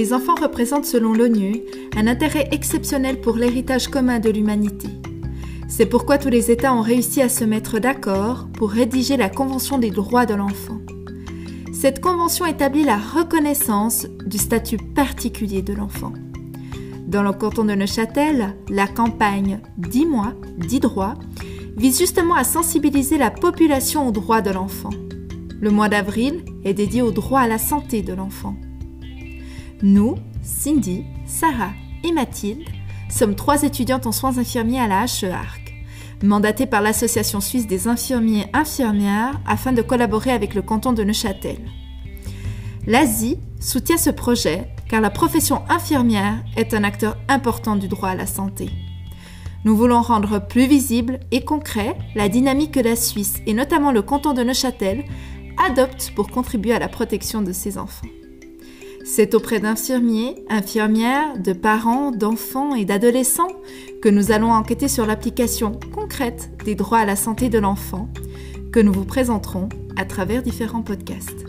les enfants représentent selon l'ONU un intérêt exceptionnel pour l'héritage commun de l'humanité. C'est pourquoi tous les États ont réussi à se mettre d'accord pour rédiger la Convention des droits de l'enfant. Cette convention établit la reconnaissance du statut particulier de l'enfant. Dans le canton de Neuchâtel, la campagne 10 mois, 10 droits vise justement à sensibiliser la population aux droits de l'enfant. Le mois d'avril est dédié au droit à la santé de l'enfant. Nous, Cindy, Sarah et Mathilde, sommes trois étudiantes en soins infirmiers à la HE Arc, mandatées par l'Association suisse des infirmiers infirmières afin de collaborer avec le canton de Neuchâtel. L'Asie soutient ce projet car la profession infirmière est un acteur important du droit à la santé. Nous voulons rendre plus visible et concret la dynamique que la Suisse et notamment le canton de Neuchâtel adoptent pour contribuer à la protection de ses enfants. C'est auprès d'infirmiers, infirmières, de parents, d'enfants et d'adolescents que nous allons enquêter sur l'application concrète des droits à la santé de l'enfant que nous vous présenterons à travers différents podcasts.